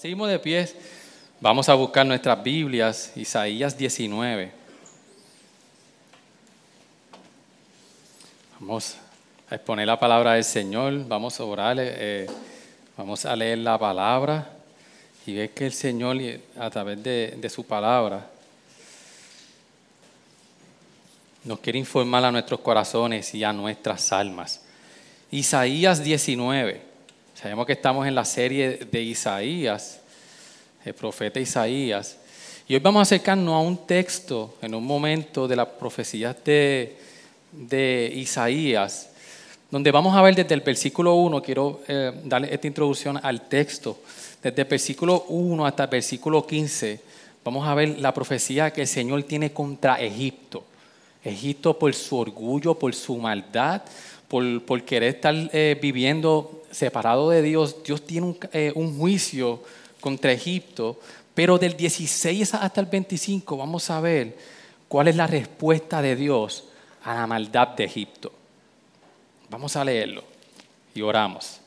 Seguimos de pies, vamos a buscar nuestras Biblias, Isaías 19. Vamos a exponer la palabra del Señor, vamos a orar, eh, vamos a leer la palabra y ver que el Señor a través de su palabra nos quiere informar a nuestros corazones y a nuestras almas. Isaías 19. Sabemos que estamos en la serie de Isaías, el profeta Isaías. Y hoy vamos a acercarnos a un texto en un momento de la profecía de, de Isaías, donde vamos a ver desde el versículo 1, quiero eh, darle esta introducción al texto, desde el versículo 1 hasta el versículo 15, vamos a ver la profecía que el Señor tiene contra Egipto. Egipto por su orgullo, por su maldad, por, por querer estar eh, viviendo separado de Dios. Dios tiene un, eh, juicio contra Egipto, pero del 16 hasta el 25 vamos a ver cuál es la respuesta de Dios a la maldad de Egipto. Vamos a leerlo y oramos.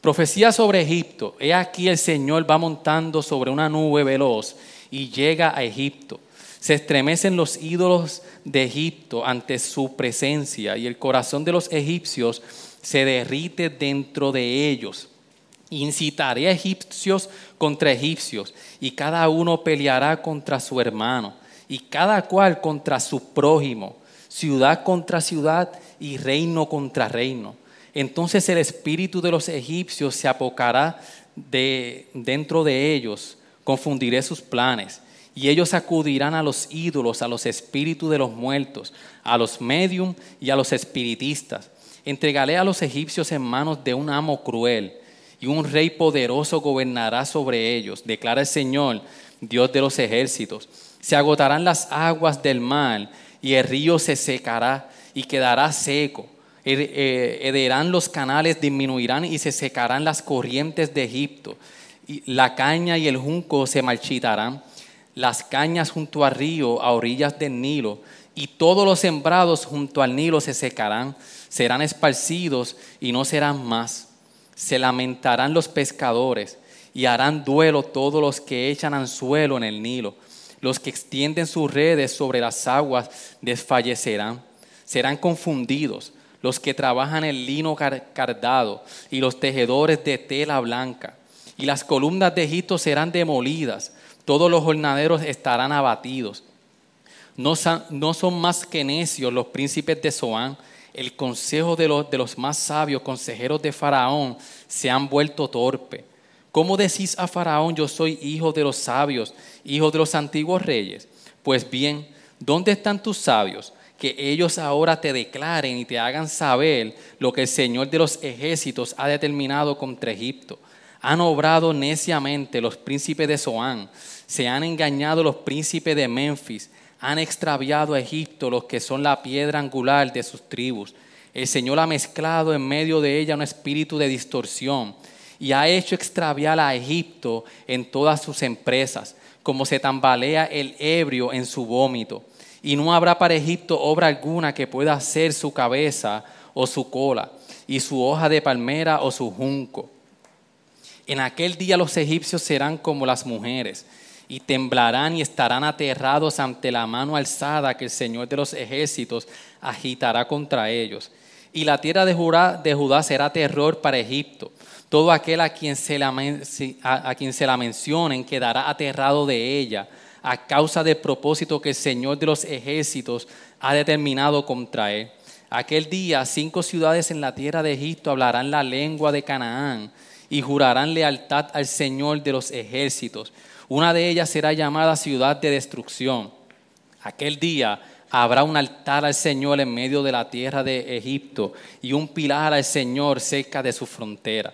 Profecía sobre Egipto. He aquí el Señor va montando sobre una nube veloz y llega a Egipto. Se estremecen los ídolos de Egipto ante su presencia y el corazón de los egipcios se derrite dentro de ellos. Incitaré a egipcios contra egipcios y cada uno peleará contra su hermano y cada cual contra su prójimo, ciudad contra ciudad y reino contra reino. Entonces el espíritu de los egipcios se apocará de, dentro de ellos, confundiré sus planes y ellos acudirán a los ídolos, a los espíritus de los muertos, a los medium y a los espiritistas. Entregaré a los egipcios en manos de un amo cruel, y un rey poderoso gobernará sobre ellos, declara el Señor, Dios de los ejércitos. Se agotarán las aguas del mar, y el río se secará y quedará seco. Hederán eh, los canales, disminuirán y se secarán las corrientes de Egipto. La caña y el junco se marchitarán las cañas junto al río, a orillas del Nilo, y todos los sembrados junto al Nilo se secarán, serán esparcidos y no serán más. Se lamentarán los pescadores y harán duelo todos los que echan anzuelo en el Nilo. Los que extienden sus redes sobre las aguas desfallecerán, serán confundidos los que trabajan el lino cardado y los tejedores de tela blanca. Y las columnas de Egipto serán demolidas todos los jornaderos estarán abatidos. No, son más que necios los príncipes de Zoán. El consejo de los, de los más sabios, consejeros de Faraón, se han vuelto torpe. ¿Cómo decís a Faraón, yo soy hijo de los sabios, hijo de los antiguos reyes? Pues bien, ¿dónde están tus sabios? Que ellos ahora te declaren y te hagan saber lo que el Señor de los ejércitos ha determinado contra Egipto. Han obrado neciamente los príncipes de Zoán se han engañado los príncipes de Memphis, han extraviado a Egipto los que son la piedra angular de sus tribus. El Señor ha mezclado en medio de ella un espíritu de distorsión y ha hecho extraviar a Egipto en todas sus empresas, como se tambalea el ebrio en su vómito. Y no habrá para Egipto obra alguna que pueda hacer su cabeza o su cola, y su hoja de palmera o su junco. En aquel día los egipcios serán como las mujeres y temblarán y estarán aterrados ante la mano alzada que el Señor de los ejércitos agitará contra ellos. Y la tierra de Judá, será terror para Egipto. Todo aquel a quien, se la, a, quien se la mencionen quedará aterrado de ella a causa del propósito que el Señor de los ejércitos ha determinado contra él. Aquel día cinco ciudades en la tierra de Egipto hablarán la lengua de Canaán y jurarán lealtad al Señor de los ejércitos una de ellas será llamada ciudad de destrucción. Aquel día habrá un altar al Señor en medio de la tierra de Egipto y un pilar al Señor cerca de su frontera.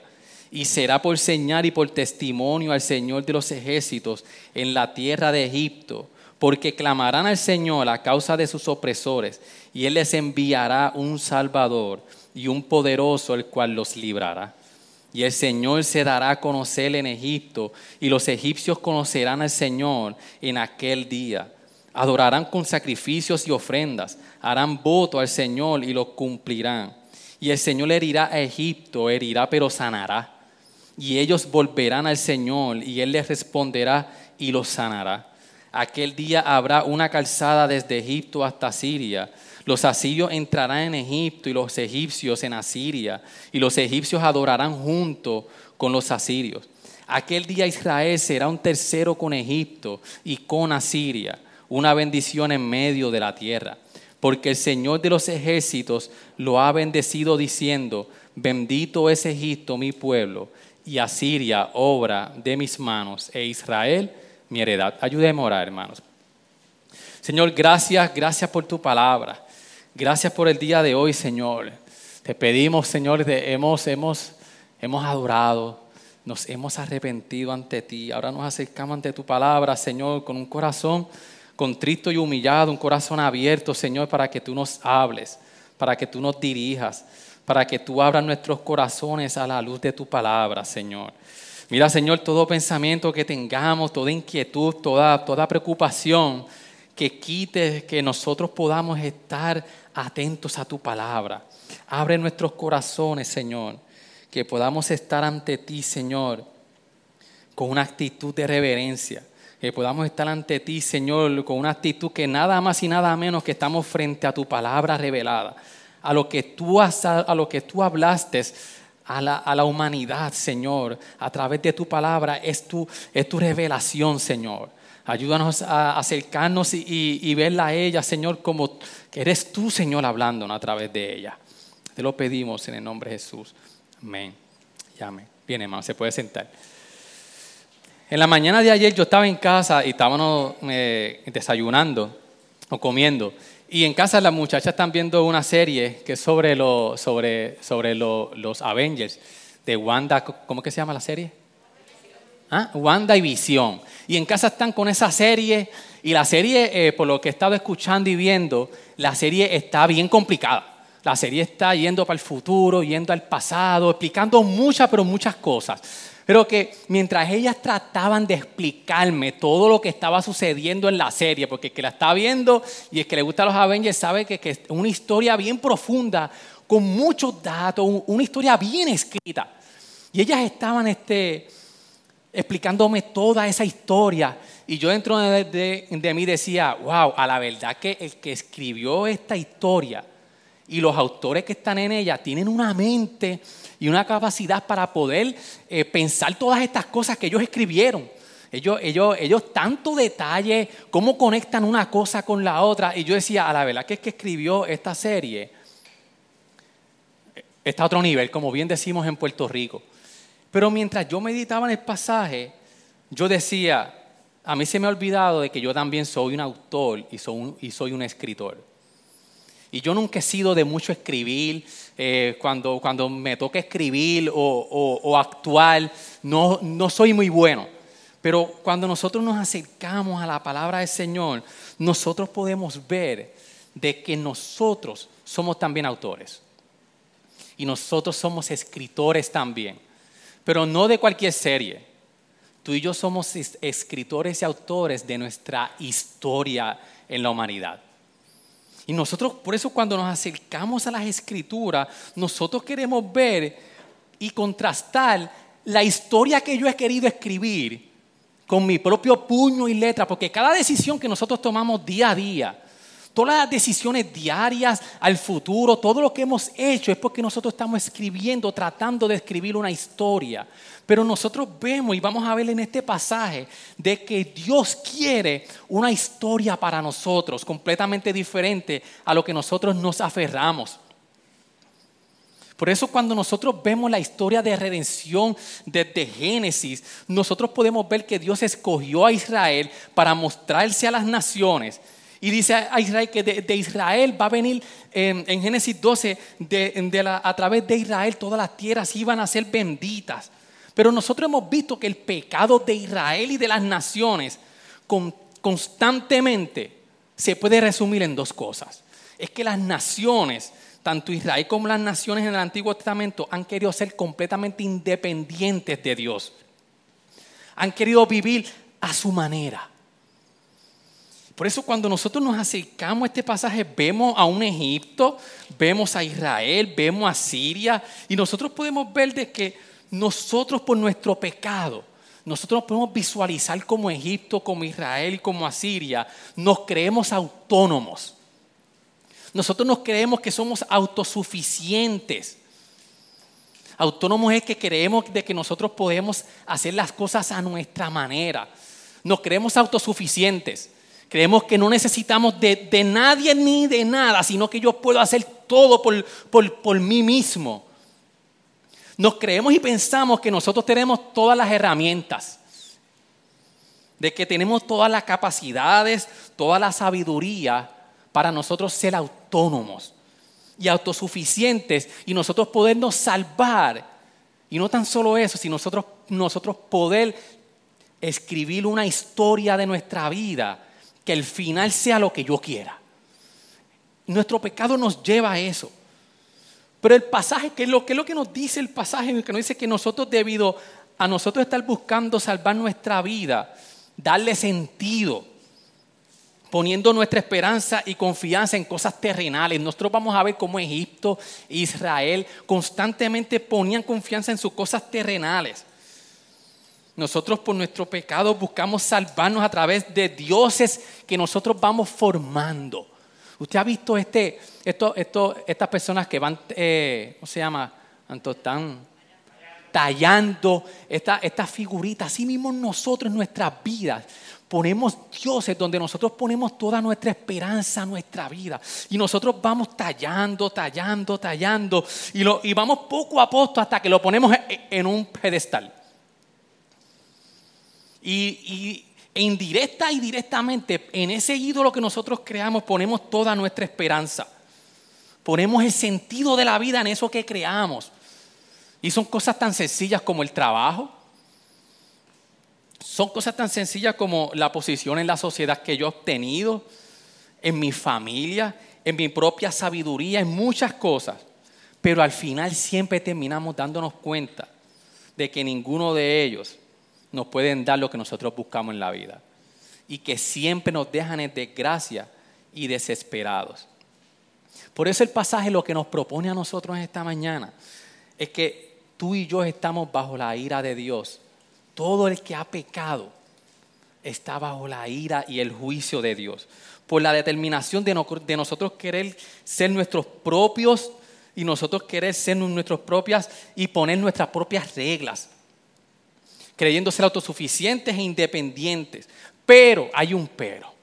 y será por señal y por testimonio al Señor de los ejércitos en la tierra de Egipto, porque clamarán al Señor a causa de sus opresores, y Él les enviará un Salvador y un poderoso, el cual los librará. Y el Señor se dará a conocer en Egipto, y los egipcios conocerán al Señor en aquel día. Adorarán con sacrificios y ofrendas, harán voto al Señor y lo cumplirán. Y el Señor herirá a Egipto, herirá pero sanará. Y ellos volverán al Señor y Él les responderá y los sanará. Aquel día habrá una calzada desde Egipto hasta Siria. Los asirios entrarán en Egipto y los egipcios en Asiria. Y los egipcios adorarán junto con los asirios. Aquel día Israel será un tercero con Egipto y con Asiria, una bendición en medio de la tierra. Porque el Señor de los ejércitos lo ha bendecido diciendo, bendito es Egipto mi pueblo y Asiria obra de mis manos e Israel mi heredad. Ayúdeme a orar, hermanos. Señor, gracias, gracias por tu palabra. Gracias por el día de hoy, Señor. Te pedimos, Señor, de, hemos, hemos, hemos adorado, nos hemos arrepentido ante ti. Ahora nos acercamos ante tu palabra, Señor, con un corazón contrito y humillado, un corazón abierto, Señor, para que tú nos hables, para que tú nos dirijas, para que tú abras nuestros corazones a la luz de tu palabra, Señor. Mira, Señor, todo pensamiento que tengamos, toda inquietud, toda, toda preocupación, que quite, que nosotros podamos estar atentos a tu palabra. Abre nuestros corazones, Señor, que podamos estar ante ti, Señor, con una actitud de reverencia. Que podamos estar ante ti, Señor, con una actitud que nada más y nada menos que estamos frente a tu palabra revelada, a lo que tú, has, a lo que tú hablaste a la, a la, humanidad, Señor, a través de tu palabra, es tu, es tu revelación, Señor. Ayúdanos a acercarnos y, y, verla a ella, Señor, como eres tú, Señor, hablándonos a través de ella. Te lo pedimos en el nombre de Jesús. Amén. Y amén. Bien, hermano, se puede sentar. En la mañana de ayer yo estaba en casa y estábamos eh, desayunando o comiendo. Y en casa las muchachas están viendo una serie que es sobre, lo, sobre, sobre los Avengers de Wanda. ¿Cómo que se llama la serie? ¿Ah? Wanda y Visión. Y en casa están con esa serie. Y la serie, eh, por lo que he estado escuchando y viendo, la serie está bien complicada. La serie está yendo para el futuro, yendo al pasado, explicando muchas, pero muchas cosas. Pero que mientras ellas trataban de explicarme todo lo que estaba sucediendo en la serie, porque el que la está viendo y el que le gusta a los Avengers sabe que, es una historia bien profunda, con muchos datos, una historia bien escrita. Y ellas estaban este, explicándome toda esa historia. Y yo dentro de, de, mí decía, wow, a la verdad que el que escribió esta historia y los autores que están en ella tienen una mente y una capacidad para poder eh, pensar todas estas cosas que ellos escribieron. Ellos, ellos, ellos tanto detalle, cómo conectan una cosa con la otra. Y yo decía, a la verdad que es que escribió esta serie, está a otro nivel, como bien decimos en Puerto Rico. Pero mientras yo meditaba en el pasaje, yo decía, a mí se me ha olvidado de que yo también soy un autor y soy un, y soy un escritor. Y yo nunca he sido de mucho escribir. Eh, cuando, cuando me toca escribir o, o, actuar, no, no soy muy bueno. Pero cuando nosotros nos acercamos a la palabra del Señor, nosotros podemos ver de que nosotros somos también autores. Y nosotros somos escritores también. Pero no de cualquier serie. Tú y yo somos escritores y autores de nuestra historia en la humanidad. Y nosotros, por eso cuando nos acercamos a las escrituras, nosotros queremos ver y contrastar la historia que yo he querido escribir con mi propio puño y letra, porque cada decisión que nosotros tomamos día a día, todas las decisiones diarias al futuro, todo lo que hemos hecho es porque nosotros estamos escribiendo, tratando de escribir una historia. Pero nosotros vemos y vamos a ver en este pasaje de que Dios quiere una historia para nosotros completamente diferente a lo que nosotros nos aferramos. Por eso cuando nosotros vemos la historia de redención desde Génesis, nosotros podemos ver que Dios escogió a Israel para mostrarse a las naciones Y dice a Israel que de, Israel va a venir en, Génesis 12, a través de Israel todas las tierras iban a ser benditas. Pero nosotros hemos visto que el pecado de Israel y de las naciones constantemente se puede resumir en dos cosas. Es que las naciones, tanto Israel como las naciones en el Antiguo Testamento, han querido ser completamente independientes de Dios. Han querido vivir a su manera. Por eso cuando nosotros nos acercamos a este pasaje, vemos a un Egipto, vemos a Israel, vemos a Siria, y nosotros podemos ver de que nosotros por nuestro pecado, nosotros nos podemos visualizar como Egipto, como Israel y como Asiria, nos creemos autónomos. Nosotros nos creemos que somos autosuficientes. Autónomos es que creemos de que nosotros podemos hacer las cosas a nuestra manera. Nos creemos autosuficientes. Creemos que no necesitamos de, nadie ni de nada, sino que yo puedo hacer todo por, por mí mismo. Nos creemos y pensamos que nosotros tenemos todas las herramientas, de que tenemos todas las capacidades, toda la sabiduría para nosotros ser autónomos y autosuficientes y nosotros podernos salvar. Y no tan solo eso, sino nosotros, nosotros poder escribir una historia de nuestra vida que el final sea lo que yo quiera. Nuestro pecado nos lleva a eso. Pero el pasaje, ¿qué es lo, que es lo que nos dice el pasaje? Que nos dice que nosotros debido a nosotros estar buscando salvar nuestra vida, darle sentido, poniendo nuestra esperanza y confianza en cosas terrenales. Nosotros vamos a ver cómo Egipto Israel constantemente ponían confianza en sus cosas terrenales. Nosotros por nuestro pecado buscamos salvarnos a través de dioses que nosotros vamos formando. Usted ha visto este, estas personas que van, eh, ¿cómo se llama? Están tallando estas esta figuritas. Así mismo nosotros en nuestras vidas ponemos dioses donde nosotros ponemos toda nuestra esperanza, nuestra vida. Y nosotros vamos tallando, tallando, tallando. Y, lo, y vamos poco a poco hasta que lo ponemos en un pedestal. Y, indirecta y directamente en ese ídolo que nosotros creamos ponemos toda nuestra esperanza. Ponemos el sentido de la vida en eso que creamos. Y son cosas tan sencillas como el trabajo. Son cosas tan sencillas como la posición en la sociedad que yo he obtenido, en mi familia, en mi propia sabiduría, en muchas cosas. Pero al final siempre terminamos dándonos cuenta de que ninguno de ellos nos pueden dar lo que nosotros buscamos en la vida. Y que siempre nos dejan en desgracia y desesperados. Por eso el pasaje lo que nos propone a nosotros esta mañana es que tú y yo estamos bajo la ira de Dios. Todo el que ha pecado está bajo la ira y el juicio de Dios. Por la determinación de, de nosotros querer ser nuestros propios y nosotros querer ser nuestros propias y poner nuestras propias reglas creyendo ser autosuficientes e independientes. Pero hay un pero.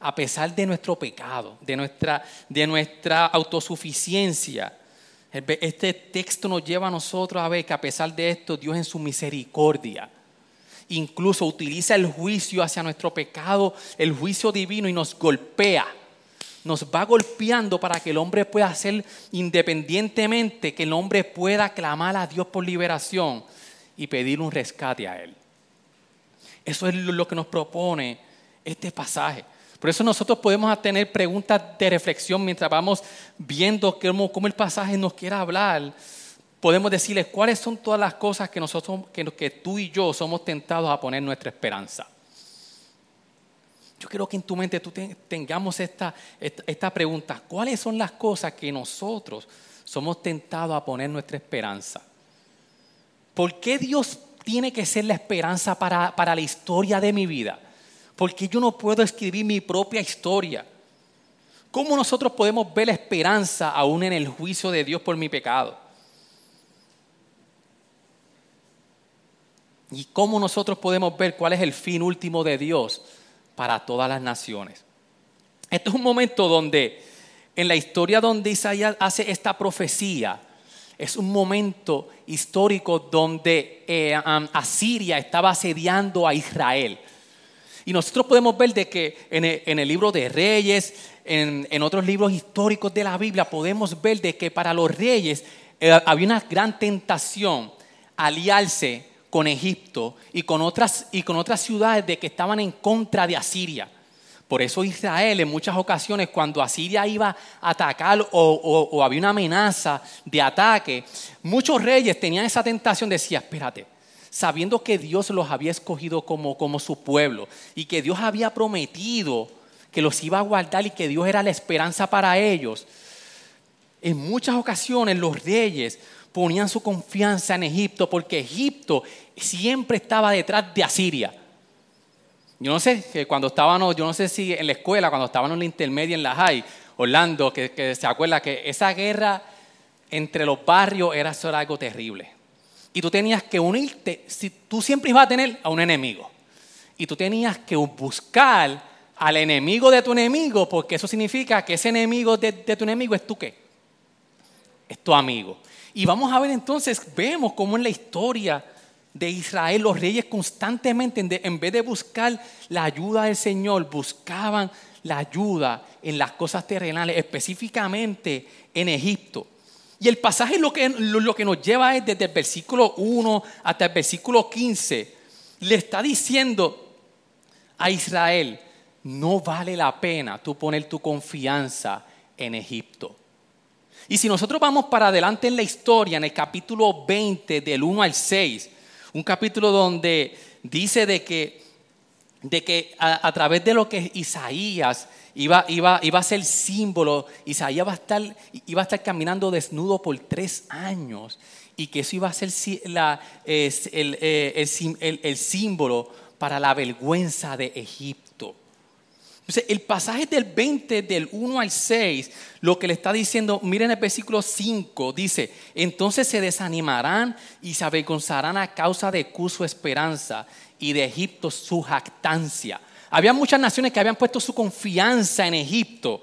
A pesar de nuestro pecado, de nuestra, de nuestra autosuficiencia, este texto nos lleva a nosotros a ver que a pesar de esto, Dios en su misericordia incluso utiliza el juicio hacia nuestro pecado, el juicio divino y nos golpea. Nos va golpeando para que el hombre pueda ser independientemente, que el hombre pueda clamar a Dios por liberación y pedir un rescate a Él. Eso es lo que nos propone este pasaje. Por eso nosotros podemos tener preguntas de reflexión mientras vamos viendo cómo, el pasaje nos quiere hablar. Podemos decirles cuáles son todas las cosas que, nosotros, que, tú y yo somos tentados a poner nuestra esperanza. Yo quiero que en tu mente tú tengamos esta, esta pregunta. ¿Cuáles son las cosas que nosotros somos tentados a poner nuestra esperanza? ¿Por qué Dios tiene que ser la esperanza para, la historia de mi vida? Porque yo no puedo escribir mi propia historia. ¿Cómo nosotros podemos ver la esperanza aún en el juicio de Dios por mi pecado? ¿Y cómo nosotros podemos ver cuál es el fin último de Dios para todas las naciones? Este es un momento donde, en la historia donde Isaías hace esta profecía, es un momento histórico donde eh, Asiria estaba asediando a Israel. Y nosotros podemos ver de que en el, libro de Reyes, en, otros libros históricos de la Biblia, podemos ver de que para los reyes eh, había una gran tentación aliarse con Egipto y con, otras, y con otras ciudades de que estaban en contra de Asiria. Por eso Israel en muchas ocasiones cuando Asiria iba a atacar o, había una amenaza de ataque, muchos reyes tenían esa tentación, decía, espérate, sabiendo que Dios los había escogido como, como su pueblo y que Dios había prometido que los iba a guardar y que Dios era la esperanza para ellos, en muchas ocasiones los reyes ponían su confianza en Egipto porque Egipto siempre estaba detrás de Asiria. Yo no sé, que cuando estábamos, yo no sé si en la escuela, cuando estábamos en la intermedia, en la high, Orlando, que, se acuerda que esa guerra entre los barrios era, algo terrible. Y tú tenías que unirte, si, tú siempre ibas a tener a un enemigo. Y tú tenías que buscar al enemigo de tu enemigo, porque eso significa que ese enemigo de, de tu enemigo es tu qué? Es tu amigo. Y vamos a ver entonces, vemos cómo en la historia de Israel, los reyes constantemente, en vez de buscar la ayuda del Señor, buscaban la ayuda en las cosas terrenales, específicamente en Egipto. Y el pasaje lo que, lo que nos lleva es desde el versículo 1 hasta el versículo 15. Le está diciendo a Israel, no vale la pena tú poner tu confianza en Egipto. Y si nosotros vamos para adelante en la historia, en el capítulo 20, del 1 al 6, un capítulo donde dice de que, de que a, través de lo que Isaías iba, iba, iba a ser símbolo, Isaías va a estar, iba a estar caminando desnudo por tres años y que eso iba a ser la, el, el, el símbolo para la vergüenza de Egipto. Entonces, el pasaje del 20, del 1 al 6, lo que le está diciendo, miren el versículo 5, dice, entonces se desanimarán y se avergonzarán a causa de su esperanza y de Egipto su jactancia. Había muchas naciones que habían puesto su confianza en Egipto.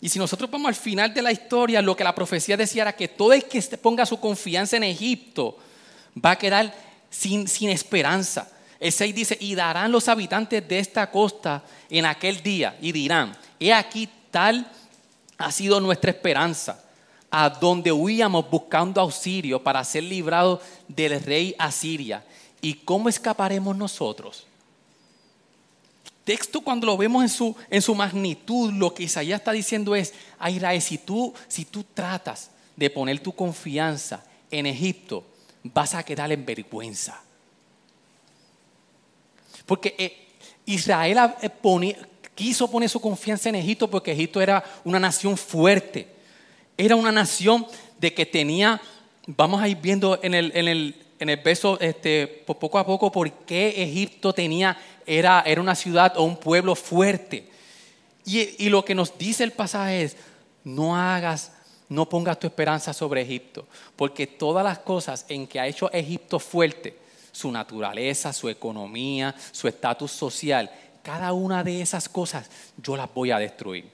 Y si nosotros vamos al final de la historia, lo que la profecía decía era que todo el que ponga su confianza en Egipto va a quedar sin esperanza. El 6 dice, y darán los habitantes de esta costa en aquel día, y dirán, he aquí tal ha sido nuestra esperanza, a donde huíamos buscando auxilio para ser librados del rey Asiria. ¿Y cómo escaparemos nosotros? texto cuando lo vemos en su, en su magnitud, lo que Isaías está diciendo es, a si tú, si tú tratas de poner tu confianza en Egipto, vas a quedar en vergüenza. Porque eh, Israel eh, quiso poner su confianza en Egipto porque Egipto era una nación fuerte. Era una nación de que tenía, vamos a ir viendo en el, en el, en el verso este, poco a poco por qué Egipto tenía, era, era una ciudad o un pueblo fuerte. Y, y lo que nos dice el pasaje es, no hagas no pongas tu esperanza sobre Egipto, porque todas las cosas en que ha hecho Egipto fuerte su naturaleza, su economía, su estatus social. Cada una de esas cosas yo las voy a destruir.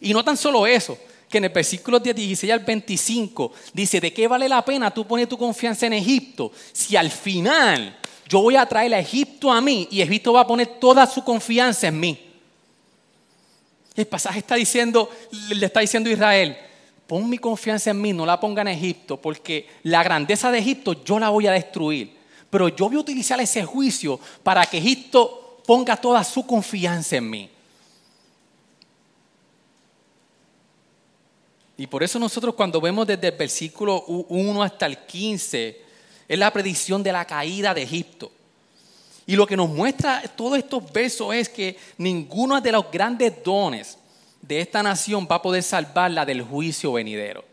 Y no tan solo eso, que en el versículo 16 al 25 dice, ¿de qué vale la pena tú poner tu confianza en Egipto si al final yo voy a traer a Egipto a mí y Egipto va a poner toda su confianza en mí? El pasaje está diciendo, le está diciendo a Israel, pon mi confianza en mí, no la ponga en Egipto, porque la grandeza de Egipto yo la voy a destruir. Pero yo voy a utilizar ese juicio para que Egipto ponga toda su confianza en mí. Y por eso nosotros cuando vemos desde el versículo 1 hasta el 15, es la predicción de la caída de Egipto. Y lo que nos muestra todos estos versos es que ninguno de los grandes dones de esta nación va a poder salvarla del juicio venidero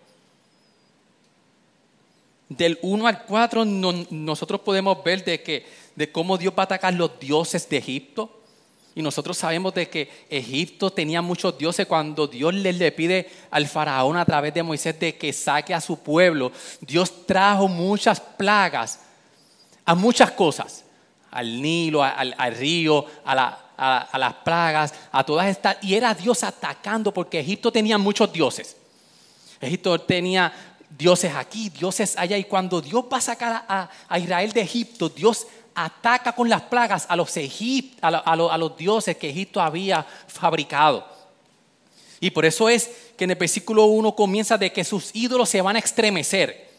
del 1 al 4 nosotros podemos ver de, que, de cómo Dios va a atacar los dioses de Egipto. Y nosotros sabemos de que Egipto tenía muchos dioses cuando Dios le, le, pide al faraón a través de Moisés de que saque a su pueblo. Dios trajo muchas plagas a muchas cosas, al Nilo, al, río, a, a, las plagas, a todas estas. Y era Dios atacando porque Egipto tenía muchos dioses. Egipto tenía dioses aquí, dioses allá. Y cuando Dios va a sacar a, Israel de Egipto, Dios ataca con las plagas a los, a los dioses que Egipto había fabricado. Y por eso es que en el versículo 1 comienza de que sus ídolos se van a estremecer.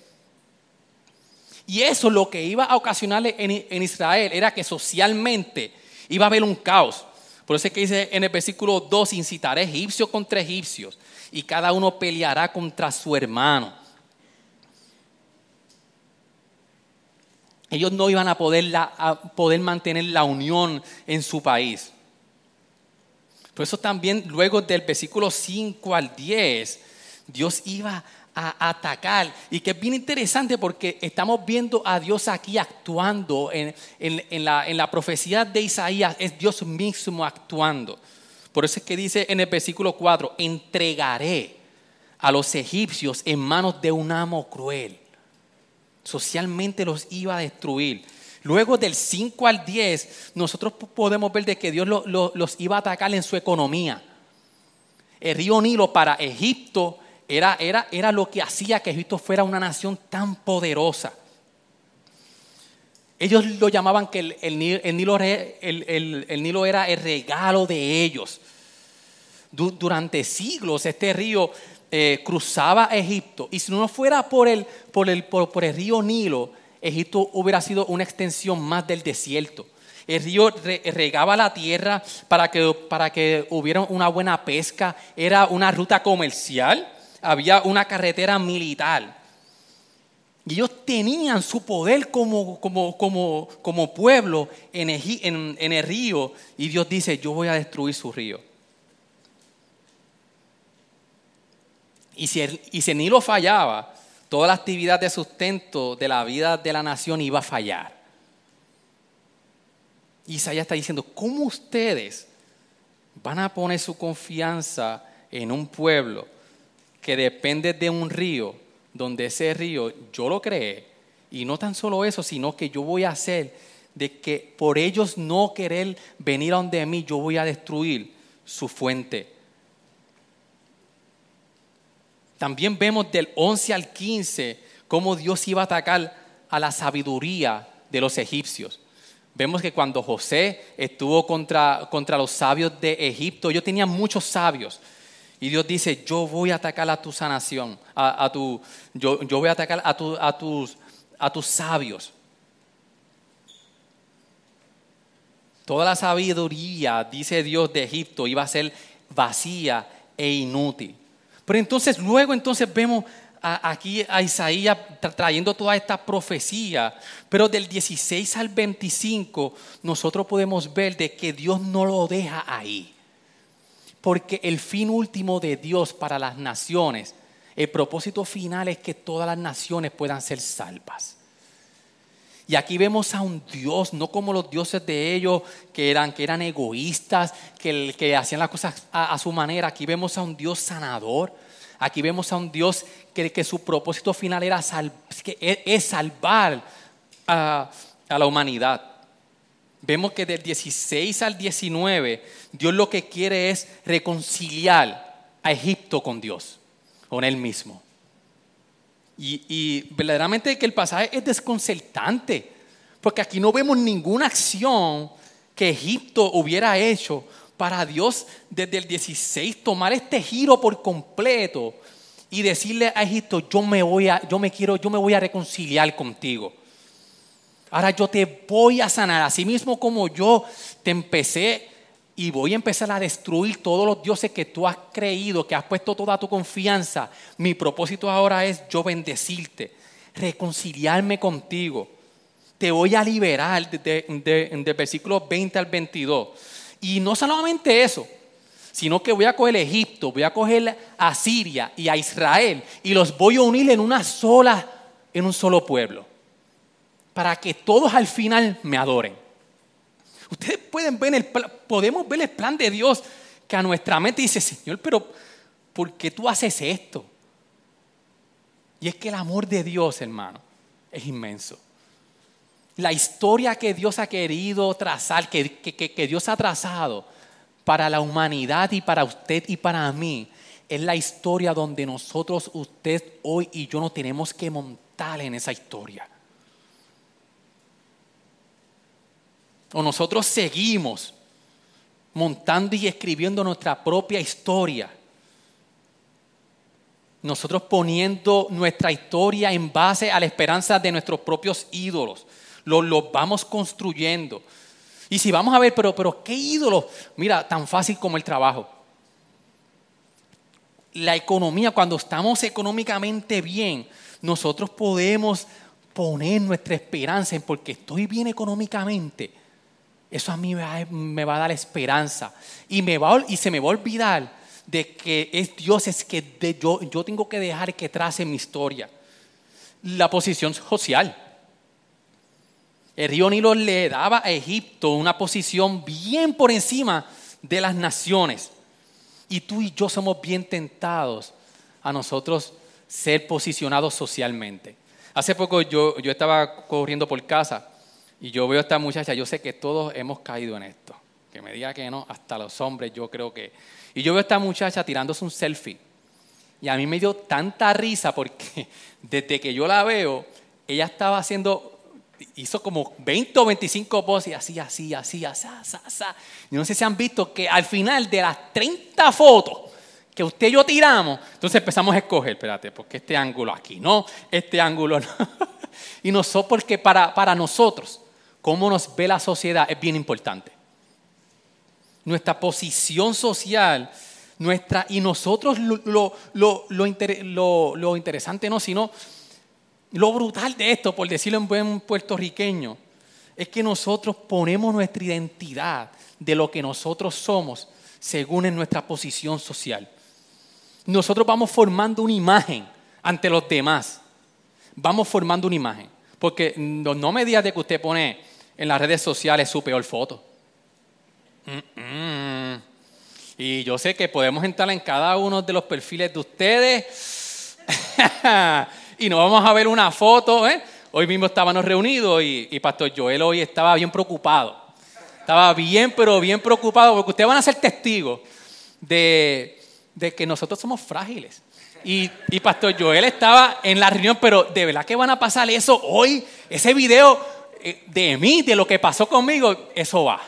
Y eso lo que iba a ocasionarle en, Israel era que socialmente iba a haber un caos. Por eso es que dice en el versículo 2, incitaré egipcios contra egipcios y cada uno peleará contra su hermano. Ellos no iban a poder, a poder mantener la unión en su país. Por eso también luego del versículo 5 al 10, Dios iba a atacar. Y que es bien interesante porque estamos viendo a Dios aquí actuando en, la, en la profecía de Isaías, es Dios mismo actuando. Por eso es que dice en el versículo 4, entregaré a los egipcios en manos de un amo cruel. Socialmente los iba a destruir. Luego del 5 al 10, nosotros podemos ver de que Dios los iba a atacar en su economía. El río Nilo para Egipto era, era, era lo que hacía que Egipto fuera una nación tan poderosa. Ellos lo llamaban que el, Nilo, el, Nilo, era el regalo de ellos. durante siglos este río eh, cruzaba Egipto y si no fuera por el, por, el, por, el río Nilo, Egipto hubiera sido una extensión más del desierto. El río regaba la tierra para que, para que hubiera una buena pesca, era una ruta comercial había una carretera militar. Y ellos tenían su poder como, como, como, como pueblo en en, el río. Y Dios dice, yo voy a destruir su río. Y si, el, y si Nilo fallaba, toda la actividad de sustento de la vida de la nación iba a fallar. Isaías está diciendo, ¿cómo ustedes van a poner su confianza en un pueblo que depende de un río, donde ese río yo lo creé, y no tan solo eso, sino que yo voy a hacer de que por ellos no querer venir a donde mí, yo voy a destruir su fuente. También vemos del 11 al 15 cómo Dios iba a atacar a la sabiduría de los egipcios. Vemos que cuando José estuvo contra, contra los sabios de Egipto, ellos tenían muchos sabios, y Dios dice, yo voy a atacar a tu sanación, a, tu, yo, yo, voy a atacar a, tu, a, tus, a tus sabios. Toda la sabiduría, dice Dios de Egipto, iba a ser vacía e inútil. Pero entonces, luego entonces vemos aquí a Isaías trayendo toda esta profecía, pero del 16 al 25 nosotros podemos ver de que Dios no lo deja ahí. Porque el fin último de Dios para las naciones, el propósito final es que todas las naciones puedan ser salvas. Y aquí vemos a un Dios, no como los dioses de ellos, que eran, que eran egoístas, que, que hacían las cosas a, su manera. Aquí vemos a un Dios sanador. Aquí vemos a un Dios que, que su propósito final era que es, salvar a, a la humanidad vemos que del 16 al 19, Dios lo que quiere es reconciliar a Egipto con Dios, con Él mismo. Y, verdaderamente que el pasaje es desconcertante, porque aquí no vemos ninguna acción que Egipto hubiera hecho para Dios desde el 16 tomar este giro por completo y decirle a Egipto, yo me voy a, yo me quiero, yo me voy a reconciliar contigo. Ahora yo te voy a sanar, así mismo como yo te empecé y voy a empezar a destruir todos los dioses que tú has creído, que has puesto toda tu confianza. Mi propósito ahora es yo bendecirte, reconciliarme contigo. Te voy a liberar de, de, versículos 20 al 22. Y no solamente eso, sino que voy a coger Egipto, voy a coger a Siria y a Israel y los voy a unir en una sola, en un solo pueblo para que todos al final me adoren. Ustedes pueden ver el podemos ver el plan de Dios que a nuestra mente dice, Señor, pero ¿por qué tú haces esto? Y es que el amor de Dios, hermano, es inmenso. La historia que Dios ha querido trazar, que, que Dios ha trazado para la humanidad y para usted y para mí, es la historia donde nosotros, usted, hoy y yo no tenemos que montar en esa historia. O nosotros seguimos montando y escribiendo nuestra propia historia. Nosotros poniendo nuestra historia en base a la esperanza de nuestros propios ídolos. Los, vamos construyendo. Y si vamos a ver, pero, pero ¿qué ídolos? Mira, tan fácil como el trabajo. La economía, cuando estamos económicamente bien, nosotros podemos poner nuestra esperanza en porque estoy bien económicamente eso a mí me va a dar esperanza. Y, me va, y se me va a olvidar de que es Dios, es que yo, yo tengo que dejar que trace mi historia. La posición social. El río Nilo le daba a Egipto una posición bien por encima de las naciones. Y tú y yo somos bien tentados a nosotros ser posicionados socialmente. Hace poco yo, yo estaba corriendo por casa y yo veo a esta muchacha, yo sé que todos hemos caído en esto. Que me diga que no, hasta los hombres yo creo que... Y yo veo a esta muchacha tirándose un selfie. Y a mí me dio tanta risa porque desde que yo la veo, ella estaba haciendo, hizo como 20 o 25 poses, así, así, así, así, así, así. Yo no sé si han visto que al final de las 30 fotos que usted y yo tiramos, entonces empezamos a escoger, espérate, porque este ángulo aquí no, este ángulo no. y no so porque para, para nosotros, cómo nos ve la sociedad es bien importante. Nuestra posición social, nuestra, y nosotros lo, lo, interesante no, sino lo brutal de esto, por decirlo en buen puertorriqueño, es que nosotros ponemos nuestra identidad de lo que nosotros somos según en nuestra posición social. Nosotros vamos formando una imagen ante los demás. Vamos formando una imagen. Porque no me digas de que usted pone en las redes sociales su peor foto. Y yo sé que podemos entrar en cada uno de los perfiles de ustedes y nos vamos a ver una foto. ¿eh? Hoy mismo estábamos reunidos y, y Pastor Joel hoy estaba bien preocupado. Estaba bien, pero bien preocupado porque ustedes van a ser testigos de, de que nosotros somos frágiles. Y, y, Pastor Joel estaba en la reunión, pero de verdad que van a pasar eso hoy, ese video de mí, de lo que pasó conmigo, eso va.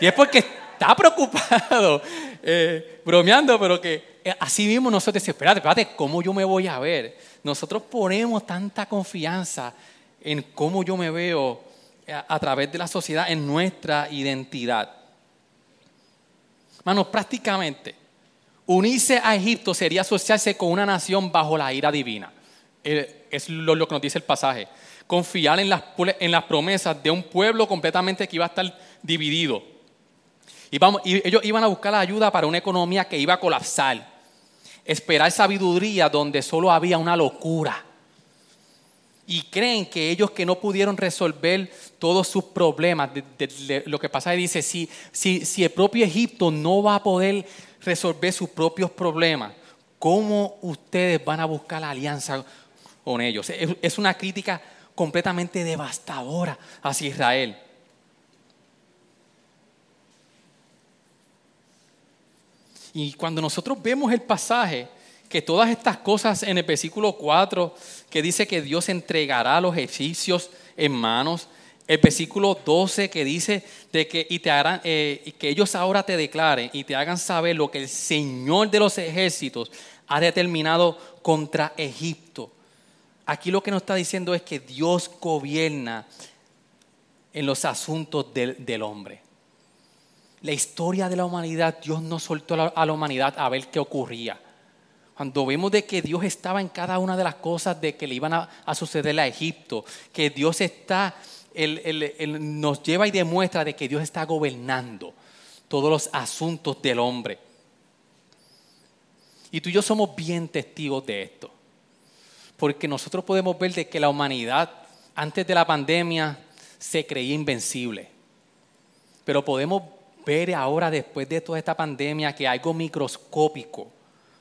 Y es porque está preocupado, eh, bromeando, pero que eh, así mismo nosotros decimos, espérate, espérate, ¿cómo yo me voy a ver? Nosotros ponemos tanta confianza en cómo yo me veo a, través de la sociedad, en nuestra identidad. Manos, prácticamente, unirse a Egipto sería asociarse con una nación bajo la ira divina. Es lo que nos dice el pasaje confiar en las, promesas de un pueblo completamente que iba a estar dividido. Y, vamos, ellos iban a buscar la ayuda para una economía que iba a colapsar. Esperar sabiduría donde solo había una locura. Y creen que ellos que no pudieron resolver todos sus problemas, lo que pasa es dice, si, si, si el propio Egipto no va a poder resolver sus propios problemas, ¿cómo ustedes van a buscar la alianza con ellos? Es una crítica completamente devastadora hacia Israel. Y cuando nosotros vemos el pasaje, que todas estas cosas en el versículo 4, que dice que Dios entregará a los egipcios en manos, el versículo 12 que dice de que, y te harán, eh, que ellos ahora te declaren y te hagan saber lo que el Señor de los ejércitos ha determinado contra Egipto. Aquí lo que nos está diciendo es que Dios gobierna en los asuntos del, hombre. La historia de la humanidad, Dios no soltó a la humanidad a ver qué ocurría. Cuando vemos de que Dios estaba en cada una de las cosas de que le iban a, suceder a Egipto, que Dios está, nos lleva y demuestra de que Dios está gobernando todos los asuntos del hombre. Y tú y yo somos bien testigos de esto porque nosotros podemos ver de que la humanidad antes de la pandemia se creía invencible. Pero podemos ver ahora, después de toda esta pandemia, que algo microscópico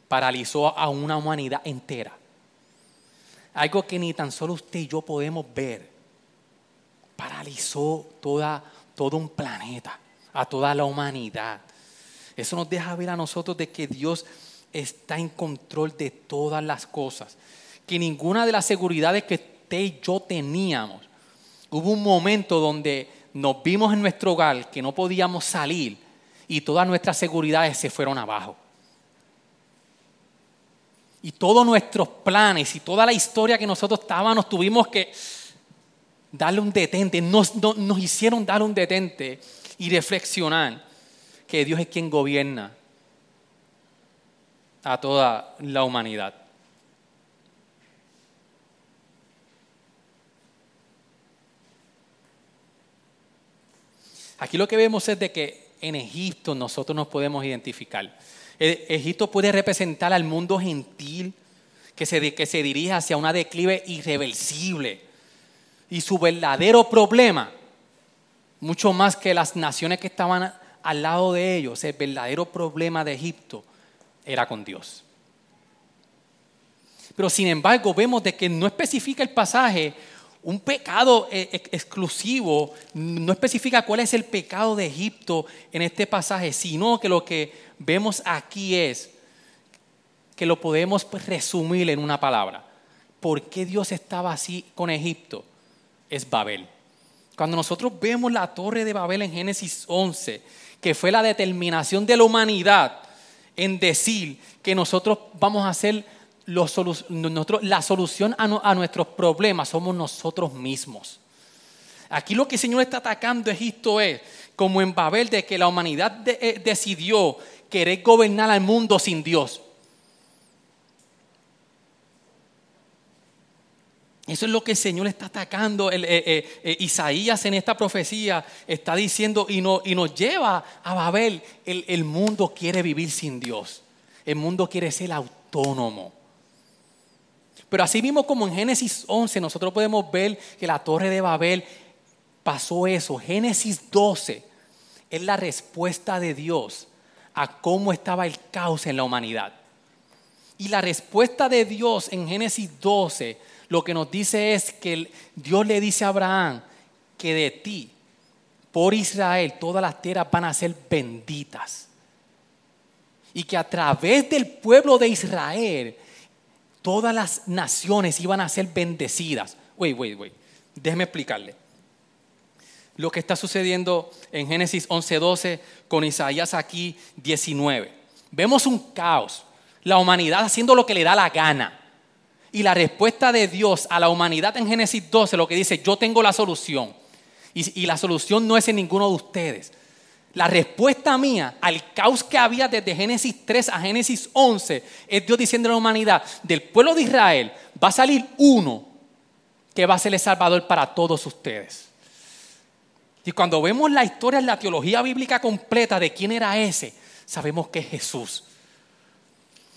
paralizó a una humanidad entera. Algo que ni tan solo usted y yo podemos ver. Paralizó toda, todo un planeta, a toda la humanidad. Eso nos deja ver a nosotros de que Dios está en control de todas las cosas que ninguna de las seguridades que usted y yo teníamos, hubo un momento donde, nos vimos en nuestro hogar que no podíamos salir y todas nuestras seguridades se fueron abajo. Y todos nuestros planes y toda la historia que nosotros estábamos, tuvimos que darle un detente, nos, nos hicieron darle un detente y reflexionar que Dios es quien gobierna a toda la humanidad. Aquí lo que vemos es de que en Egipto nosotros nos podemos identificar. E, Egipto puede representar al mundo gentil que se, que se dirige hacia una declive irreversible. Y su verdadero problema, mucho más que las naciones que estaban al lado de ellos, el verdadero problema de Egipto era con Dios. Pero sin embargo vemos de que no especifica el pasaje un pecado eh, exclusivo, no especifica cuál es el pecado de Egipto en este pasaje, sino que lo que vemos aquí es que lo podemos pues, resumir en una palabra. ¿Por qué Dios estaba así con Egipto? Es Babel. Cuando nosotros vemos la torre de Babel en Génesis 11, que fue la determinación de la humanidad en decir que nosotros vamos a la solución a, nuestros problemas somos nosotros mismos. Aquí lo que el Señor está atacando Egipto es, como en Babel, de que la humanidad eh, decidió querer gobernar al mundo sin Dios. Eso es lo que el Señor está atacando. Eh, eh, Isaías en esta profecía está diciendo y, y nos lleva a Babel. El, el mundo quiere vivir sin Dios. El mundo quiere ser autónomo. Pero así mismo como en Génesis 11 nosotros podemos ver que la torre de Babel pasó eso. Génesis 12 es la respuesta de Dios a cómo estaba el caos en la humanidad. Y la respuesta de Dios en Génesis 12 lo que nos dice es que Dios le dice a Abraham que de ti, por Israel, todas las tierras van a ser benditas. Y que a través del pueblo de Israel todas las naciones iban a ser bendecidas. Wait, wait, wait. Déjeme explicarle. Lo que está sucediendo en Génesis 11:12 con Isaías aquí 19. Vemos un caos, la humanidad haciendo lo que le da la gana. Y la respuesta de Dios a la humanidad en Génesis 12 lo que dice, yo tengo la solución. Y, y la solución no es en ninguno de ustedes. La respuesta mía al caos que había desde Génesis 3 a Génesis 11 es Dios diciendo a la humanidad, del pueblo de Israel va a salir uno que va a ser el Salvador para todos ustedes. Y cuando vemos la historia, la teología bíblica completa de quién era ese, sabemos que es Jesús.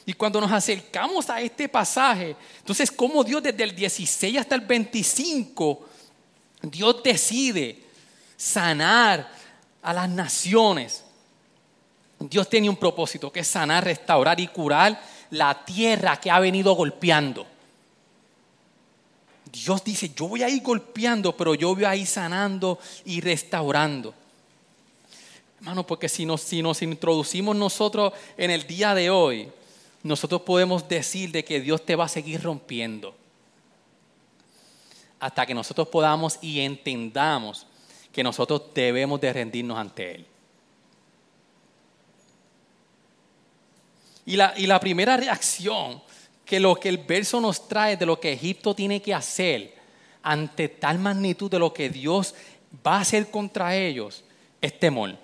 Y cuando nos acercamos a este pasaje, entonces cómo Dios desde el 16 hasta el 25, Dios decide sanar a las naciones. Dios tiene un propósito que es sanar, restaurar y curar la tierra que ha venido golpeando. Dios dice, yo voy a ir golpeando, pero yo voy a ir sanando y restaurando. Hermano, porque si nos, si nos introducimos nosotros en el día de hoy, nosotros podemos decir de que Dios te va a seguir rompiendo. Hasta que nosotros podamos y entendamos que nosotros debemos de rendirnos ante Él. Y la, y la primera reacción que lo que el verso nos trae de lo que Egipto tiene que hacer ante tal magnitud de lo que Dios va a hacer contra ellos es temor.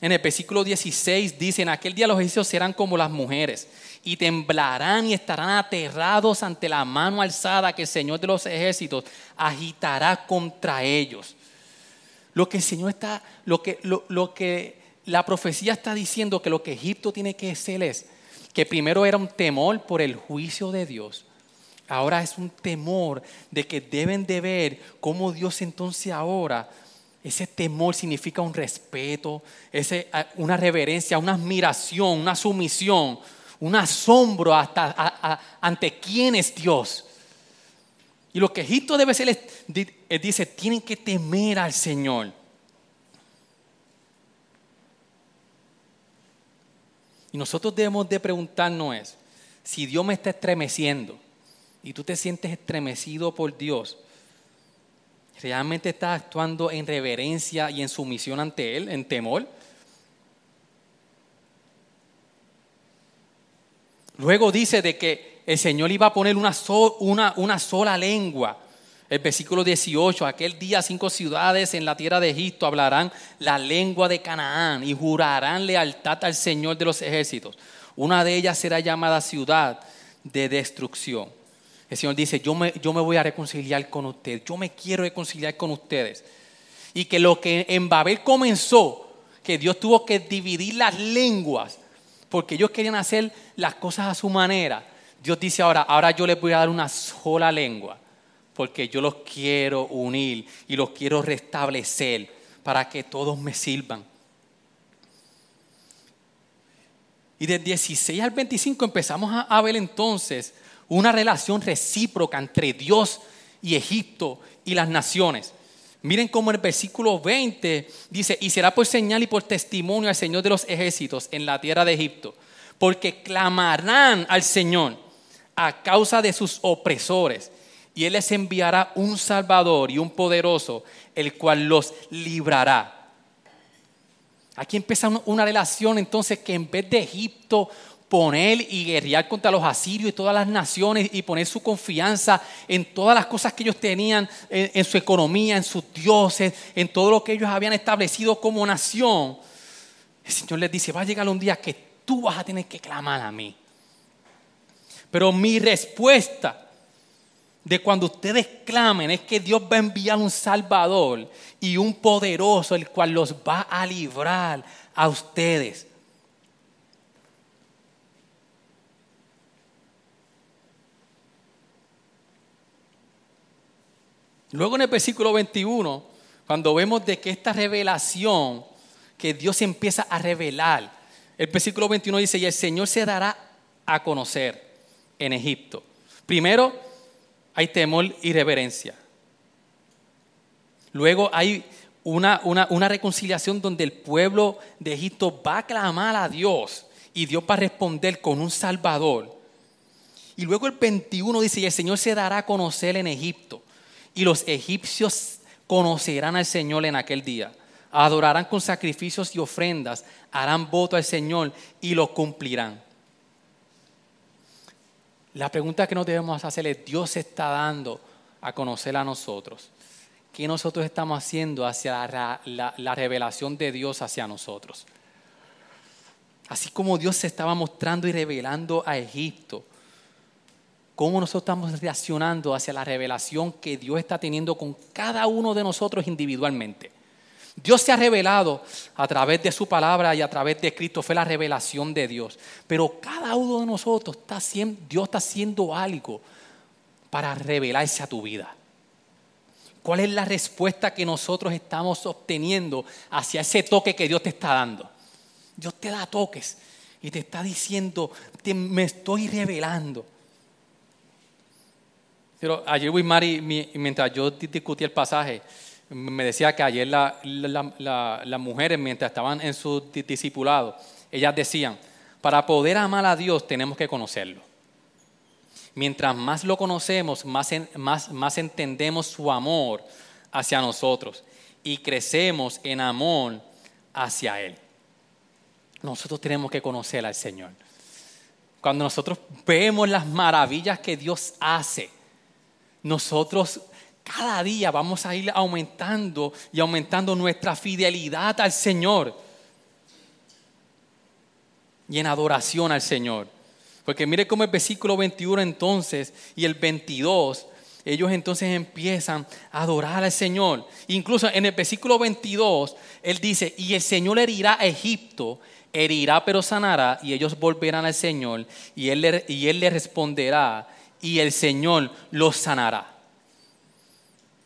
En el versículo 16 dice, en aquel día los egipcios serán como las mujeres y temblarán y estarán aterrados ante la mano alzada que el Señor de los ejércitos agitará contra ellos. Lo que el Señor está, lo que, lo, que la profecía está diciendo que lo que Egipto tiene que ser es que primero era un temor por el juicio de Dios. Ahora es un temor de que deben de ver cómo Dios entonces ahora, ese temor significa un respeto, ese, una reverencia, una admiración, una sumisión, un asombro hasta ante quién es Dios. Y lo que Egipto debe ser, dice, tienen que temer al Señor. Y nosotros debemos de preguntarnos si Dios me está estremeciendo y tú te sientes estremecido por Dios, ¿Realmente estás actuando en reverencia y en sumisión ante Él, en temor? Luego dice de que el Señor iba a poner una, sola lengua. El versículo 18, aquel día cinco ciudades en la tierra de Egipto hablarán la lengua de Canaán y jurarán lealtad al Señor de los ejércitos. Una de ellas será llamada ciudad de destrucción. El Señor dice, yo me, yo me voy a reconciliar con ustedes, yo me quiero reconciliar con ustedes. Y que lo que en Babel comenzó, que Dios tuvo que dividir las lenguas, porque ellos querían hacer las cosas a su manera. Dios dice ahora, ahora yo les voy a dar una sola lengua, porque yo los quiero unir y los quiero restablecer para que todos me sirvan. Y del 16 al 25 empezamos a ver entonces una relación recíproca entre Dios y Egipto y las naciones. Miren cómo el versículo 20 dice, y será por señal y por testimonio al Señor de los ejércitos en la tierra de Egipto, porque clamarán al Señor a causa de sus opresores, y Él les enviará un Salvador y un poderoso, el cual los librará. Aquí empieza una relación entonces que en vez de Egipto poner y guerrear contra los asirios y todas las naciones y poner su confianza en todas las cosas que ellos tenían, en, su economía, en sus dioses, en todo lo que ellos habían establecido como nación. El Señor les dice, va a llegar un día que tú vas a tener que clamar a mí. Pero mi respuesta de cuando ustedes clamen es que Dios va a enviar un Salvador y un poderoso, el cual los va a librar a ustedes. Luego en el versículo 21, cuando vemos de que esta revelación, que Dios empieza a revelar, el versículo 21 dice, y el Señor se dará a conocer en Egipto. Primero, hay temor y reverencia. Luego hay una, una, reconciliación donde el pueblo de Egipto va a clamar a Dios y Dios va a responder con un Salvador. Y luego el 21 dice, y el Señor se dará a conocer en Egipto. Y los egipcios conocerán al Señor en aquel día. Adorarán con sacrificios y ofrendas, harán voto al Señor y lo cumplirán. La pregunta que nos debemos hacer es, Dios está dando a conocer a nosotros. ¿Qué nosotros estamos haciendo hacia la, la revelación de Dios hacia nosotros? Así como Dios se estaba mostrando y revelando a Egipto, cómo nosotros estamos reaccionando hacia la revelación que Dios está teniendo con cada uno de nosotros individualmente. Dios se ha revelado a través de su palabra y a través de Cristo, fue la revelación de Dios. Pero cada uno de nosotros está haciendo, Dios está haciendo algo para revelarse a tu vida. ¿Cuál es la respuesta que nosotros estamos obteniendo hacia ese toque que Dios te está dando? Dios te da toques y te está diciendo, me estoy revelando. Pero ayer Mari, mientras yo discutía el pasaje, me decía que ayer las mujeres, mientras estaban en su discipulado, ellas decían, para poder amar a Dios tenemos que conocerlo. Mientras más lo conocemos, más, más, más entendemos su amor hacia nosotros y crecemos en amor hacia Él. Nosotros tenemos que conocer al Señor. Cuando nosotros vemos las maravillas que Dios hace, nosotros cada día vamos a ir aumentando y aumentando nuestra fidelidad al Señor y en adoración al Señor. Porque mire cómo el versículo 21 entonces y el 22, ellos entonces empiezan a adorar al Señor. Incluso en el versículo 22, Él dice, y el Señor herirá a Egipto, herirá pero sanará, y ellos volverán al Señor, y Él y él le responderá, y el Señor los sanará.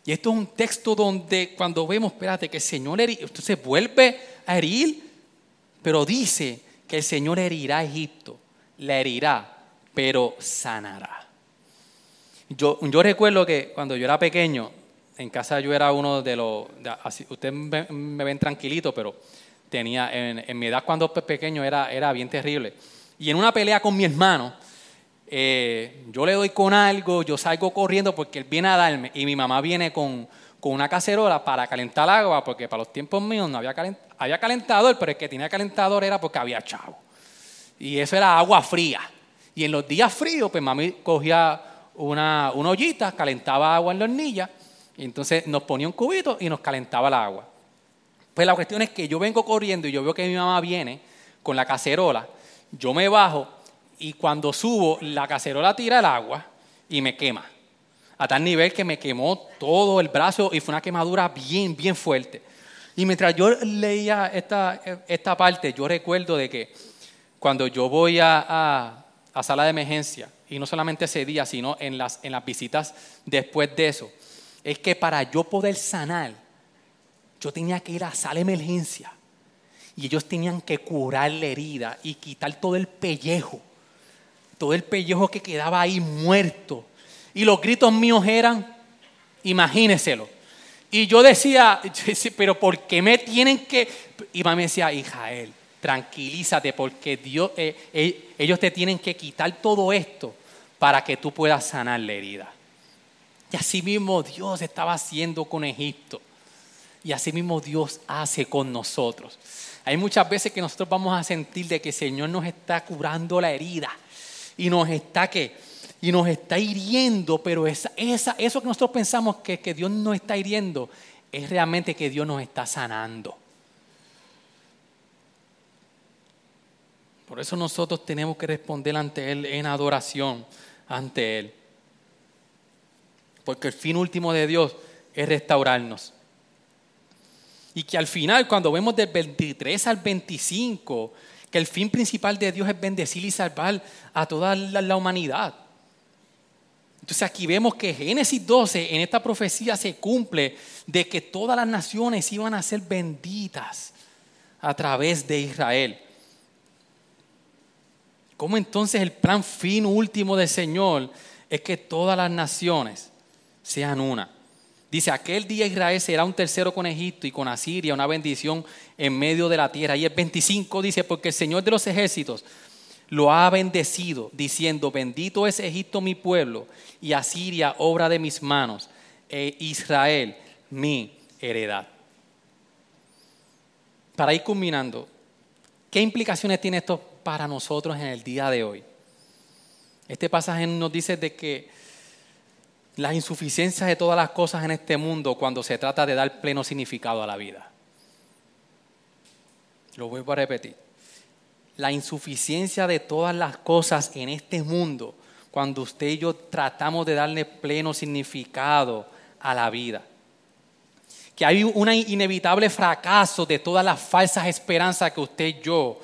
Y esto es un texto donde cuando vemos, espérate, que el Señor entonces vuelve a herir, pero dice que el Señor herirá a Egipto, le herirá, pero sanará. Yo, recuerdo que cuando yo era pequeño, en casa yo era uno de los, ustedes me, ven tranquilito, pero tenía, en, mi edad cuando pequeño era, era bien terrible. Y en una pelea con mi hermano, eh, yo le doy con algo, yo salgo corriendo porque él viene a darme y mi mamá viene con, con una cacerola para calentar agua, porque para los tiempos míos no había, había calentador, pero el que tenía calentador era porque había chavo. Y eso era agua fría. Y en los días fríos, pues mami cogía una, una ollita, calentaba agua en la hornilla, y entonces nos ponía un cubito y nos calentaba el agua. Pues la cuestión es que yo vengo corriendo y yo veo que mi mamá viene con la cacerola, yo me bajo y cuando subo, la cacerola tira el agua y me quema. A tal nivel que me quemó todo el brazo y fue una quemadura bien, bien fuerte. Y mientras yo leía esta, esta parte, yo recuerdo de que cuando yo voy a, a, sala de emergencia, y no solamente ese día, sino en las, en las visitas después de eso, es que para yo poder sanar, yo tenía que ir a sala de emergencia. Y ellos tenían que curar la herida y quitar todo el pellejo, todo el pellejo que quedaba ahí muerto y los gritos míos eran, imagíneselo. Y yo decía, pero ¿por qué me tienen que...? Y mamá me decía, Israel, tranquilízate porque Dios, eh, eh, ellos te tienen que quitar todo esto para que tú puedas sanar la herida. Y así mismo Dios estaba haciendo con Egipto. Y así mismo Dios hace con nosotros. Hay muchas veces que nosotros vamos a sentir de que el Señor nos está curando la herida y nos está que y nos está hiriendo, pero esa, esa, eso que nosotros pensamos que, que Dios nos está hiriendo es realmente que Dios nos está sanando. Por eso nosotros tenemos que responder ante Él en adoración, ante Él. Porque el fin último de Dios es restaurarnos. Y que al final, cuando vemos del 23 al 25, que el fin principal de Dios es bendecir y salvar a toda la humanidad. Entonces aquí vemos que Génesis 12 en esta profecía se cumple de que todas las naciones iban a ser benditas a través de Israel. ¿Cómo entonces el plan fin último del Señor es que todas las naciones sean una? Dice, aquel día Israel será un tercero con Egipto y con Asiria, una bendición en medio de la tierra. Y el 25 dice, porque el Señor de los ejércitos lo ha bendecido, diciendo, bendito es Egipto mi pueblo, y Asiria obra de mis manos, e Israel mi heredad. Para ir culminando, ¿qué implicaciones tiene esto para nosotros en el día de hoy? Este pasaje nos dice de que las insuficiencias de todas las cosas en este mundo cuando se trata de dar pleno significado a la vida. Lo vuelvo a repetir la insuficiencia de todas las cosas en este mundo cuando usted y yo tratamos de darle pleno significado a la vida. Que hay un inevitable fracaso de todas las falsas esperanzas que usted y yo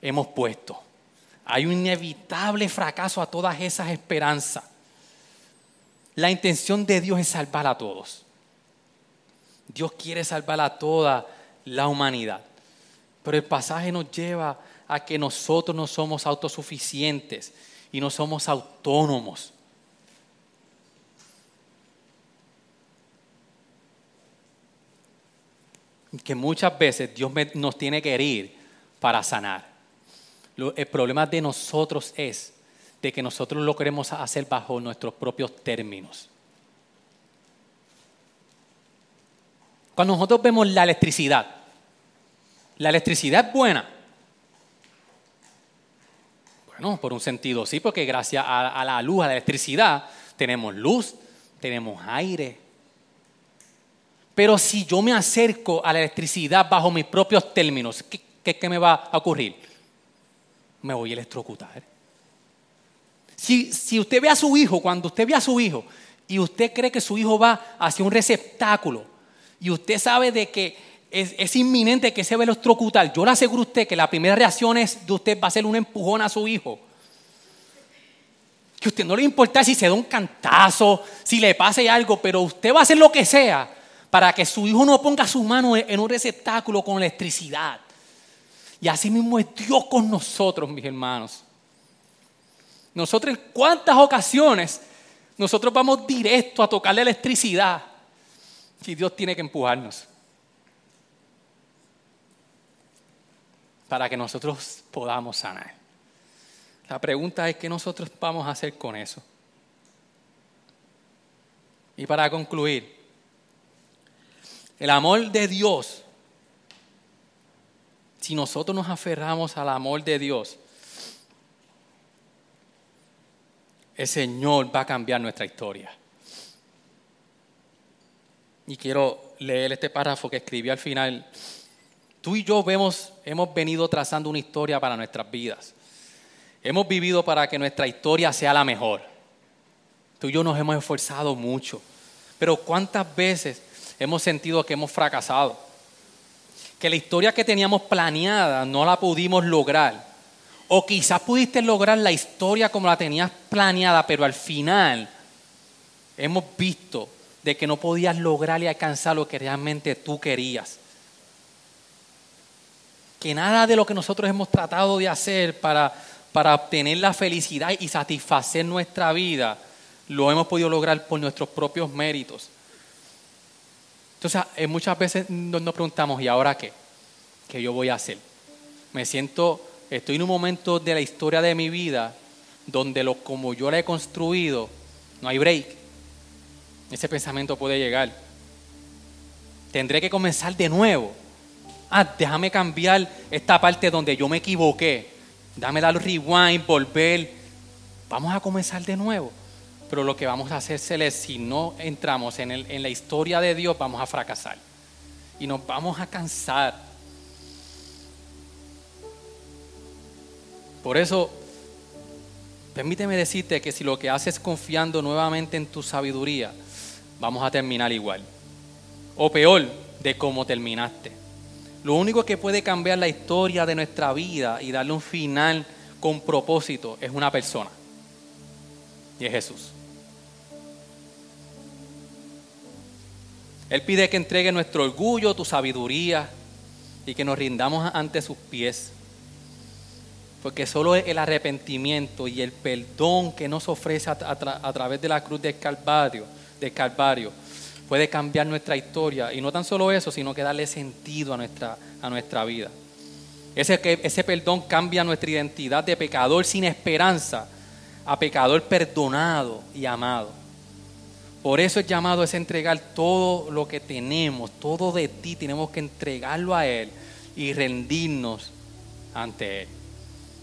hemos puesto. Hay un inevitable fracaso a todas esas esperanzas. La intención de Dios es salvar a todos. Dios quiere salvar a toda la humanidad. Pero el pasaje nos lleva a que nosotros no somos autosuficientes y no somos autónomos. Que muchas veces Dios nos tiene que herir para sanar. El problema de nosotros es de que nosotros lo queremos hacer bajo nuestros propios términos. Cuando nosotros vemos la electricidad, la electricidad es buena, bueno, por un sentido sí, porque gracias a, la luz, a la electricidad, tenemos luz, tenemos aire. Pero si yo me acerco a la electricidad bajo mis propios términos, ¿qué, qué, me va a ocurrir? Me voy a electrocutar. Si, si usted ve a su hijo, cuando usted ve a su hijo y usted cree que su hijo va hacia un receptáculo y usted sabe de que es, inminente que se ve los trocutal. Yo le aseguro a usted que la primera reacción es de usted va a ser un empujón a su hijo. Que a usted no le importa si se da un cantazo, si le pase algo, pero usted va a hacer lo que sea para que su hijo no ponga su mano en un receptáculo con electricidad. Y así mismo es Dios con nosotros, mis hermanos. Nosotros en cuántas ocasiones nosotros vamos directo a tocar la electricidad si Dios tiene que empujarnos. para que nosotros podamos sanar. La pregunta es qué nosotros vamos a hacer con eso. Y para concluir, El amor de Dios, si nosotros nos aferramos al amor de Dios, el Señor va a cambiar nuestra historia. Y quiero leer este párrafo que escribí al final. Tú y yo vemos, hemos venido trazando una historia para nuestras vidas. Hemos vivido para que nuestra historia sea la mejor. Tú y yo nos hemos esforzado mucho. Pero ¿cuántas veces hemos sentido que hemos fracasado? Que la historia que teníamos planeada no la pudimos lograr o quizás pudiste lograr la historia como la tenías planeada, pero al final hemos visto de que no podías lograr y alcanzar lo que realmente tú querías. Que nada de lo que nosotros hemos tratado de hacer para, para obtener la felicidad y satisfacer nuestra vida, lo hemos podido lograr por nuestros propios méritos. Entonces, eh, muchas veces nos preguntamos, ¿y ahora qué? ¿Qué yo voy a hacer? Me siento Estoy en un momento de la historia de mi vida donde lo como yo la he construido, no hay break. Ese pensamiento puede llegar. Tendré que comenzar de nuevo. Ah, déjame cambiar esta parte donde yo me equivoqué. Dame dar rewind, volver. Vamos a comenzar de nuevo. Pero lo que vamos a hacer es, si no entramos en, en la historia de Dios, vamos a fracasar. Y nos vamos a cansar Por eso, permíteme decirte que si lo que haces confiando nuevamente en tu sabiduría, vamos a terminar igual. O peor, de cómo terminaste. Lo único que puede cambiar la historia de nuestra vida y darle un final con propósito es una persona. Y es Jesús. Él pide que entregue nuestro orgullo, tu sabiduría y que nos rindamos ante sus pies. Porque solo el arrepentimiento y el perdón que nos ofrece a, través de la cruz del Calvario, del Calvario puede cambiar nuestra historia. Y no tan solo eso, sino que darle sentido a nuestra, a nuestra vida. Ese, ese perdón cambia nuestra identidad de pecador sin esperanza a pecador perdonado y amado. Por eso el llamado es entregar todo lo que tenemos, todo de ti, tenemos que entregarlo a Él y rendirnos ante Él.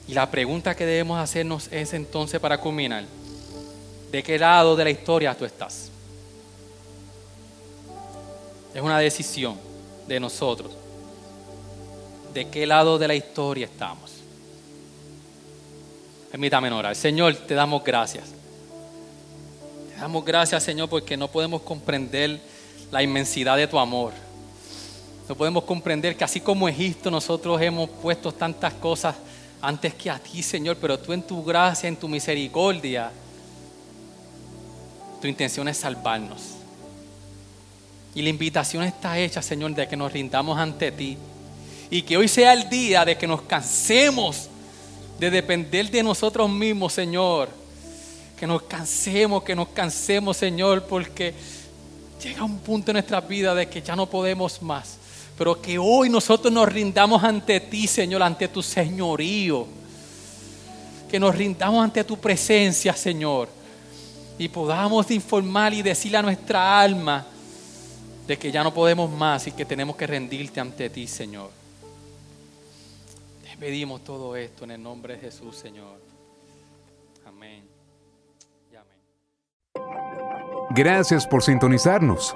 Y la pregunta que debemos hacernos es entonces para culminar, ¿de qué lado de la historia tú estás? Es una decisión de nosotros. ¿De qué lado de la historia estamos? Permítame orar. Señor, te damos gracias. Te damos gracias, Señor, porque no podemos comprender la inmensidad de tu amor. No podemos comprender que así como Egipto nosotros hemos puesto tantas cosas antes que a ti, Señor, pero tú en tu gracia, en tu misericordia, tu intención es salvarnos. Y la invitación está hecha, Señor, de que nos rindamos ante ti. Y que hoy sea el día de que nos cansemos de depender de nosotros mismos, Señor. Que nos cansemos, que nos cansemos, Señor, porque llega un punto en nuestra vida de que ya no podemos más pero que hoy nosotros nos rindamos ante ti, Señor, ante tu señorío. Que nos rindamos ante tu presencia, Señor. Y podamos informar y decirle a nuestra alma de que ya no podemos más y que tenemos que rendirte ante ti, Señor. Te pedimos todo esto en el nombre de Jesús, Señor. Amén. Y amén. Gracias por sintonizarnos.